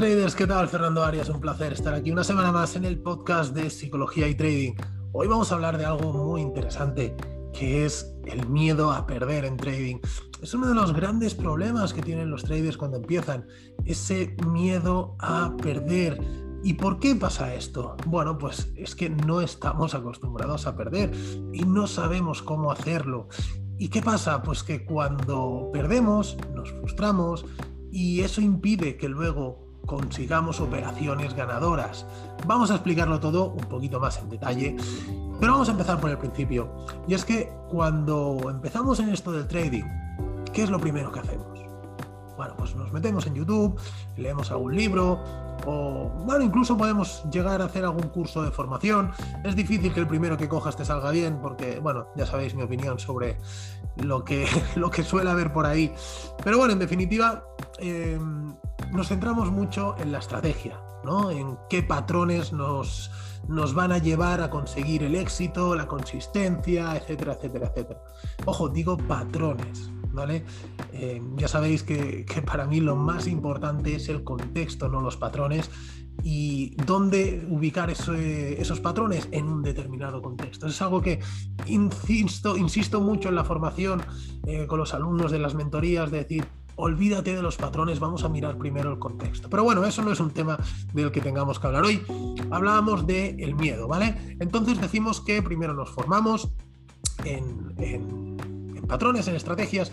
traders, ¿qué tal? Fernando Arias, un placer estar aquí una semana más en el podcast de Psicología y Trading. Hoy vamos a hablar de algo muy interesante, que es el miedo a perder en trading. Es uno de los grandes problemas que tienen los traders cuando empiezan, ese miedo a perder. ¿Y por qué pasa esto? Bueno, pues es que no estamos acostumbrados a perder y no sabemos cómo hacerlo. ¿Y qué pasa? Pues que cuando perdemos, nos frustramos y eso impide que luego consigamos operaciones ganadoras. Vamos a explicarlo todo un poquito más en detalle, pero vamos a empezar por el principio. Y es que cuando empezamos en esto del trading, ¿qué es lo primero que hacemos? Bueno, pues nos metemos en YouTube, leemos algún libro, o bueno, incluso podemos llegar a hacer algún curso de formación. Es difícil que el primero que cojas te salga bien, porque, bueno, ya sabéis mi opinión sobre lo que, lo que suele haber por ahí. Pero bueno, en definitiva, em, nos centramos mucho en la estrategia, ¿no? En qué patrones nos, nos van a llevar a conseguir el éxito, la consistencia, etcétera, etcétera, etcétera. Ojo, digo patrones, ¿vale? Eh, ya sabéis que, para mí lo más importante es el contexto, no los patrones. ¿Y dónde ubicar esos patrones? En un determinado contexto. Es algo que insisto, insisto mucho en la formación eh, con los alumnos de las mentorías, de decir, olvídate de los patrones, vamos a mirar primero el contexto. Pero bueno, eso no es un tema del que tengamos que hablar hoy. Hablábamos del el miedo, ¿vale? Entonces decimos que primero nos formamos en patrones, en estrategias,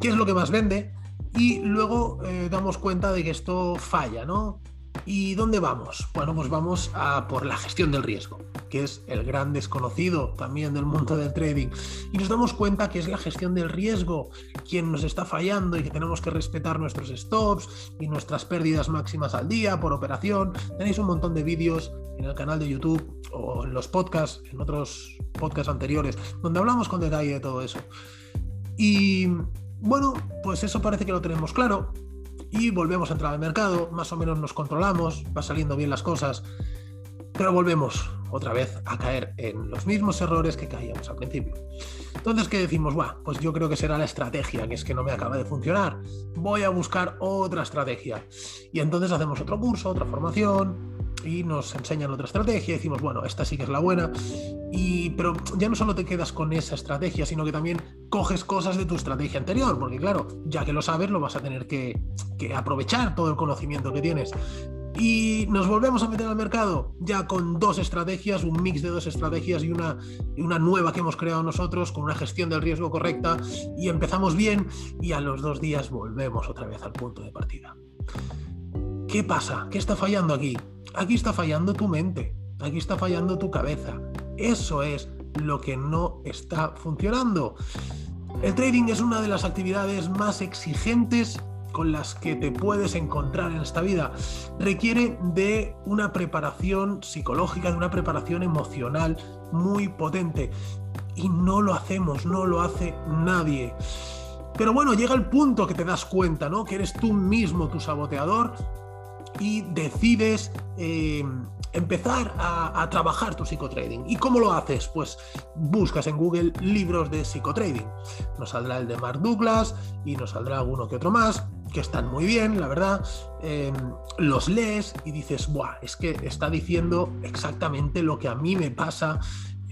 qué es lo que más vende y luego eh, damos cuenta de que esto falla, ¿no? ¿Y dónde vamos? Bueno, pues vamos a por la gestión del riesgo, que es el gran desconocido también del mundo del trading. Y nos damos cuenta que es la gestión del riesgo quien nos está fallando y que tenemos que respetar nuestros stops y nuestras pérdidas máximas al día por operación. Tenéis un montón de vídeos en el canal de YouTube o en los podcasts, en otros podcasts anteriores, donde hablamos con detalle de todo eso. Y bueno, pues eso parece que lo tenemos claro y volvemos a entrar al mercado, más o menos nos controlamos, va saliendo bien las cosas, pero volvemos otra vez a caer en los mismos errores que caíamos al principio. Entonces, ¿qué decimos? Buah, pues yo creo que será la estrategia, que es que no me acaba de funcionar. Voy a buscar otra estrategia. Y entonces hacemos otro curso, otra formación, y nos enseñan otra estrategia y decimos, bueno, esta sí que es la buena. Y, pero ya no solo te quedas con esa estrategia, sino que también coges cosas de tu estrategia anterior, porque claro, ya que lo sabes, lo vas a tener que, que aprovechar todo el conocimiento que tienes. Y nos volvemos a meter al mercado ya con dos estrategias, un mix de dos estrategias y una, y una nueva que hemos creado nosotros con una gestión del riesgo correcta y empezamos bien y a los dos días volvemos otra vez al punto de partida. ¿Qué pasa? ¿Qué está fallando aquí? Aquí está fallando tu mente, aquí está fallando tu cabeza. Eso es lo que no está funcionando. El trading es una de las actividades más exigentes con las que te puedes encontrar en esta vida. Requiere de una preparación psicológica, de una preparación emocional muy potente. Y no lo hacemos, no lo hace nadie. Pero bueno, llega el punto que te das cuenta, ¿no? Que eres tú mismo tu saboteador y decides eh, empezar a, trabajar tu psicotrading. ¿Y cómo lo haces? Pues buscas en Google libros de psicotrading. Nos saldrá el de Mark Douglas y nos saldrá alguno que otro más, que están muy bien, la verdad. Em, los lees y dices, Buah, es que está diciendo exactamente lo que a mí me pasa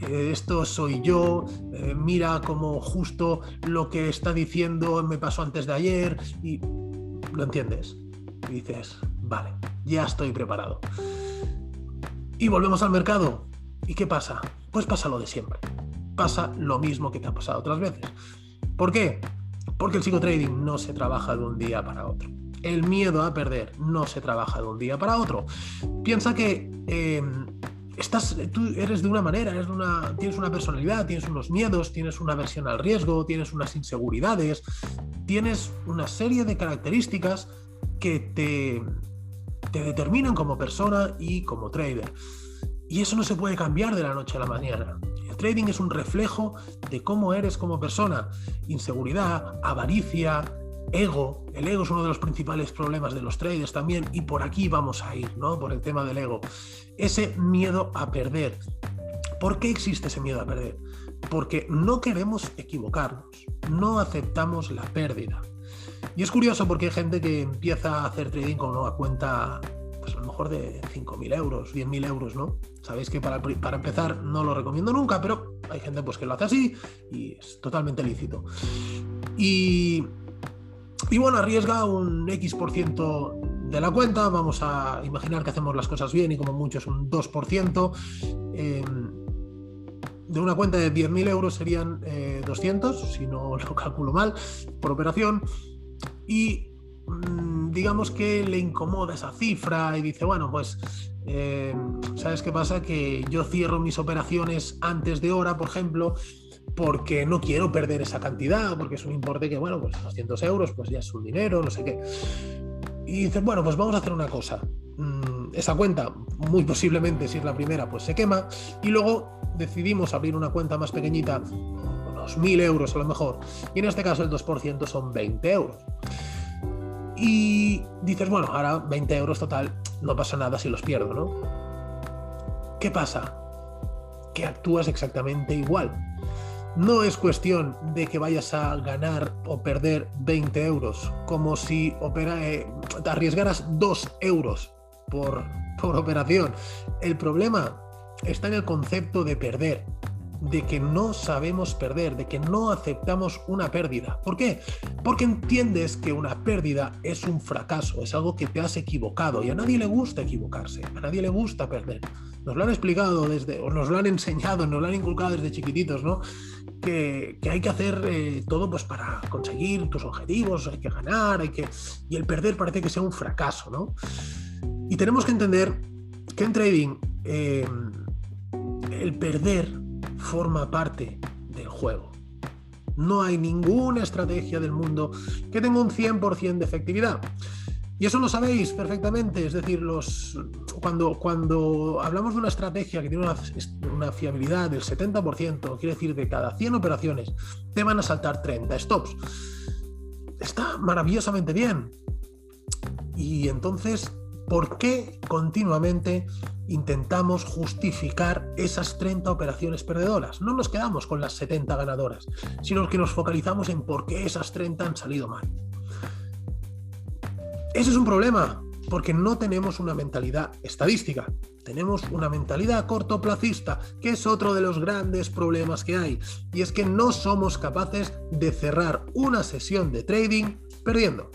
eh, esto soy yo, eh, mira como justo lo que está diciendo me pasó antes de ayer y lo entiendes. Y dices, vale, ya estoy preparado. Y volvemos al mercado. ¿Y qué pasa? Pues pasa lo de siempre. Pasa lo mismo que te ha pasado otras veces. ¿Por qué? Porque el psicotrading no se trabaja de un día para otro. El miedo a perder no se trabaja de un día para otro. Piensa que em, estás, tú eres de una manera, eres una, tienes una personalidad, tienes unos miedos, tienes una versión al riesgo, tienes unas inseguridades, tienes una serie de características que te, te determinan como persona y como trader. Y eso no se puede cambiar de la noche a la mañana. El trading es un reflejo de cómo eres como persona. Inseguridad, avaricia, ego. El ego es uno de los principales problemas de los traders también y por aquí vamos a ir, ¿no? Por el tema del ego. Ese miedo a perder. ¿Por qué existe ese miedo a perder? Porque no queremos equivocarnos, no aceptamos la pérdida. Y es curioso porque hay gente que empieza a hacer trading con una cuenta, pues a lo mejor de 5.000 euros, 10.000 euros, ¿no? Sabéis que para, para, empezar no lo recomiendo nunca, pero hay gente pues que lo hace así y es totalmente lícito. Y, y bueno, arriesga un X% de la cuenta, vamos a imaginar que hacemos las cosas bien y como mucho es un 2%. Em, de una cuenta de 10.000 euros serían 200, eh, si no lo calculo mal, por operación. Y mm, digamos que le incomoda esa cifra y dice, bueno, pues, em, ¿sabes qué pasa? Que yo cierro mis operaciones antes de hora, por ejemplo, porque no quiero perder esa cantidad, porque es un importe que, bueno, pues 200 euros, pues ya es un dinero, no sé qué. Y dices, bueno, pues vamos a hacer una cosa. Mm, esa cuenta, muy posiblemente, si es la primera, pues se quema. Y luego decidimos abrir una cuenta más pequeñita, unos 1000 euros a lo mejor. Y en este caso el 2% son 20 euros. Y dices, bueno, ahora 20 euros total, no pasa nada si los pierdo, ¿no? ¿Qué pasa? Que actúas exactamente igual. No es cuestión de que vayas a ganar o perder 20 euros, como si opera, eh, arriesgaras 2 euros por, por operación. El problema está en el concepto de perder, de que no sabemos perder, de que no aceptamos una pérdida. ¿Por qué? Porque entiendes que una pérdida es un fracaso, es algo que te has equivocado y a nadie le gusta equivocarse, a nadie le gusta perder. Nos lo han explicado desde, o nos lo han enseñado, nos lo han inculcado desde chiquititos, ¿no? que, hay que hacer eh, todo pues, para conseguir tus objetivos, hay que ganar, hay que. Y el perder parece que sea un fracaso, ¿no? Y tenemos que entender que en trading eh, el perder forma parte del juego. No hay ninguna estrategia del mundo que tenga un 100% de efectividad. Y eso lo sabéis perfectamente, es decir, los, cuando, cuando hablamos de una estrategia que tiene una, fiabilidad del 70%, quiere decir de cada 100 operaciones te van a saltar 30 stops. Está maravillosamente bien. Y entonces, ¿por qué continuamente intentamos justificar esas 30 operaciones perdedoras? No nos quedamos con las 70 ganadoras, sino que nos focalizamos en por qué esas 30 han salido mal. Ese es un problema, porque no tenemos una mentalidad estadística, tenemos una mentalidad cortoplacista, que es otro de los grandes problemas que hay, y es que no somos capaces de cerrar una sesión de trading perdiendo.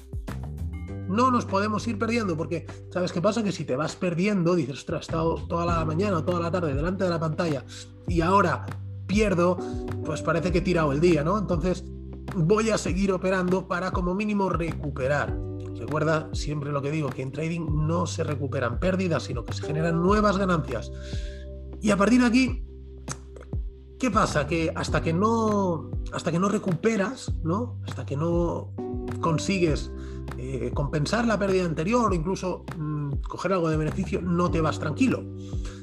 No nos podemos ir perdiendo porque, ¿sabes qué pasa? Que si te vas perdiendo, dices, ostras, he estado toda la mañana o toda la tarde delante de la pantalla y ahora pierdo, pues parece que he tirado el día, ¿no? Entonces voy a seguir operando para como mínimo recuperar. Recuerda siempre lo que digo, que en trading no se recuperan pérdidas, sino que se generan nuevas ganancias. Y a partir de aquí, ¿qué pasa? Que hasta que no, hasta que no recuperas, ¿no? Hasta que no consigues eh, compensar la pérdida anterior o incluso mm, coger algo de beneficio, no te vas tranquilo.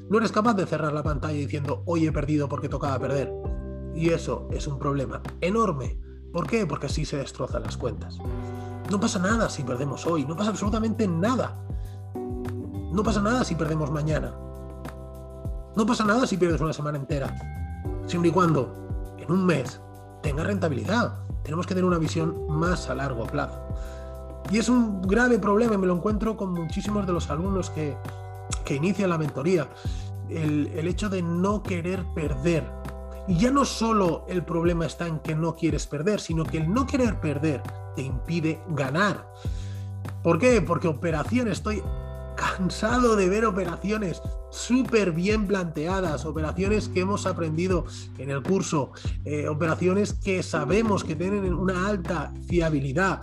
No eres capaz de cerrar la pantalla diciendo, hoy he perdido porque tocaba perder. Y eso es un problema enorme. ¿Por qué? Porque así se destrozan las cuentas. No pasa nada si perdemos hoy, no pasa absolutamente nada. No pasa nada si perdemos mañana. No pasa nada si pierdes una semana entera. Siempre y cuando en un mes tenga rentabilidad. Tenemos que tener una visión más a largo plazo. Y es un grave problema y me lo encuentro con muchísimos de los alumnos que, que inician la mentoría. El, el hecho de no querer perder. Y ya no solo el problema está en que no quieres perder, sino que el no querer perder te impide ganar. ¿Por qué? Porque operaciones, estoy cansado de ver operaciones súper bien planteadas, operaciones que hemos aprendido en el curso, eh, operaciones que sabemos que tienen una alta fiabilidad,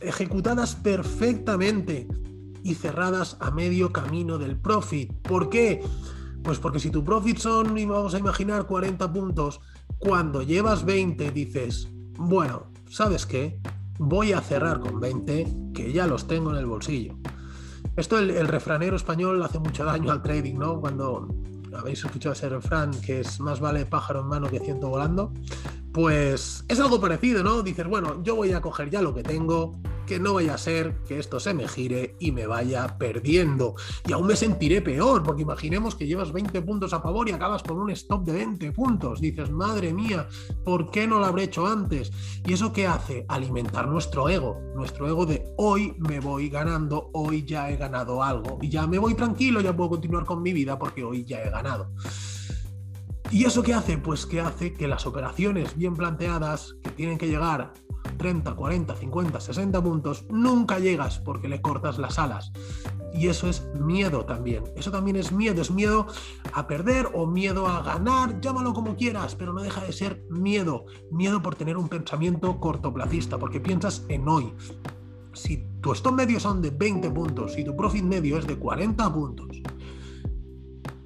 ejecutadas perfectamente y cerradas a medio camino del profit. ¿Por qué? Pues porque si tu profit son, vamos a imaginar, 40 puntos, cuando llevas 20 dices, bueno, ¿sabes qué? Voy a cerrar con 20, que ya los tengo en el bolsillo. Esto el, refranero español hace mucho daño al trading, ¿no? Cuando habéis escuchado ese refrán que es más vale pájaro en mano que ciento volando, pues es algo parecido, ¿no? Dices, bueno, yo voy a coger ya lo que tengo, que no vaya a ser que esto se me gire y me vaya perdiendo. Y aún me sentiré peor, porque imaginemos que llevas 20 puntos a favor y acabas con un stop de 20 puntos. Dices, madre mía, ¿por qué no lo habré hecho antes? ¿Y eso qué hace? Alimentar nuestro ego, nuestro ego de hoy me voy ganando, hoy ya he ganado algo y ya me voy tranquilo, ya puedo continuar con mi vida porque hoy ya he ganado. ¿Y eso qué hace? Pues que hace que las operaciones bien planteadas, que tienen que llegar 30, 40, 50, 60 puntos, nunca llegas porque le cortas las alas. Y eso es miedo también. Eso también es miedo. Es miedo a perder o miedo a ganar, llámalo como quieras, pero no deja de ser miedo. Miedo por tener un pensamiento cortoplacista, porque piensas en hoy. Si tu stop medio son de 20 puntos y tu profit medio es de 40 puntos,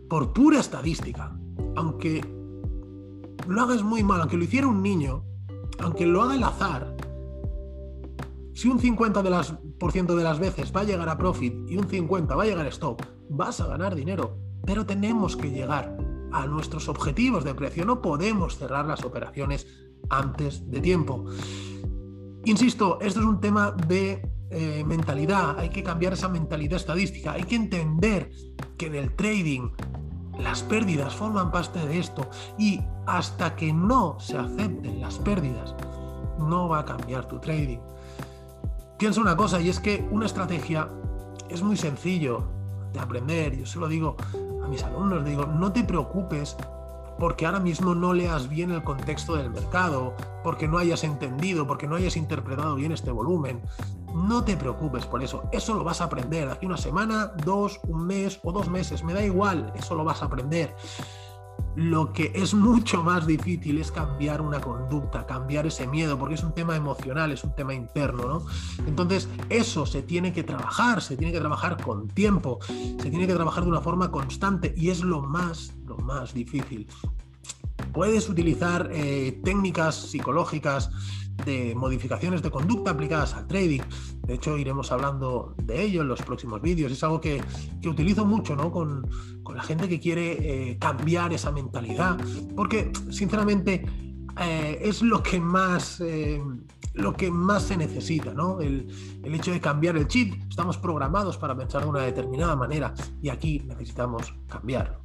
por pura estadística, aunque lo hagas muy mal, aunque lo hiciera un niño, aunque lo haga el azar, si un 50% de las, por ciento de las veces va a llegar a profit y un 50% va a llegar a stop, vas a ganar dinero. Pero tenemos que llegar a nuestros objetivos de precio. No podemos cerrar las operaciones antes de tiempo. Insisto, esto es un tema de eh, mentalidad. Hay que cambiar esa mentalidad estadística. Hay que entender que en el trading las pérdidas forman parte de esto y hasta que no se acepten las pérdidas, no va a cambiar tu trading. Piensa una cosa y es que una estrategia es muy sencillo de aprender. Yo se lo digo a mis alumnos, digo, no te preocupes porque ahora mismo no leas bien el contexto del mercado, porque no hayas entendido, porque no hayas interpretado bien este volumen. No te preocupes por eso, eso lo vas a aprender. Aquí una semana, dos, un mes o dos meses, me da igual, eso lo vas a aprender. Lo que es mucho más difícil es cambiar una conducta, cambiar ese miedo, porque es un tema emocional, es un tema interno, ¿no? Entonces, eso se tiene que trabajar, se tiene que trabajar con tiempo, se tiene que trabajar de una forma constante y es lo más, lo más difícil. Puedes utilizar eh, técnicas psicológicas de modificaciones de conducta aplicadas al trading. De hecho, iremos hablando de ello en los próximos vídeos. Es algo que, utilizo mucho ¿no? con, la gente que quiere eh, cambiar esa mentalidad, porque sinceramente eh, es lo que más... lo que más se necesita, ¿no? El, el, hecho de cambiar el chip. Estamos programados para pensar de una determinada manera y aquí necesitamos cambiarlo.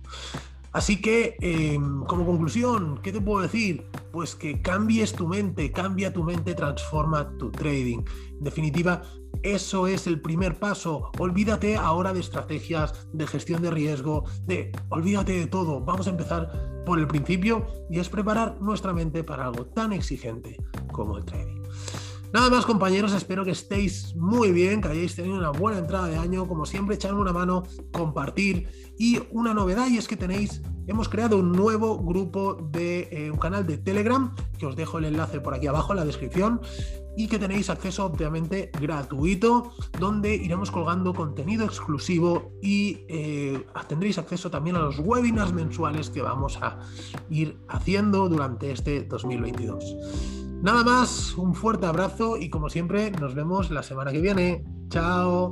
Así que, em, como conclusión, ¿qué te puedo decir? Pues que cambies tu mente, cambia tu mente, transforma tu trading. En definitiva, eso es el primer paso. Olvídate ahora de estrategias, de gestión de riesgo, de olvídate de todo. Vamos a empezar por el principio y es preparar nuestra mente para algo tan exigente como el trading. Nada más compañeros, espero que estéis muy bien, que hayáis tenido una buena entrada de año, como siempre echarme una mano, compartir y una novedad y es que tenéis, hemos creado un nuevo grupo de eh, un canal de Telegram, que os dejo el enlace por aquí abajo en la descripción y que tenéis acceso obviamente gratuito, donde iremos colgando contenido exclusivo y eh, tendréis acceso también a los webinars mensuales que vamos a ir haciendo durante este 2022. Nada más, un fuerte abrazo y como siempre nos vemos la semana que viene. Chao.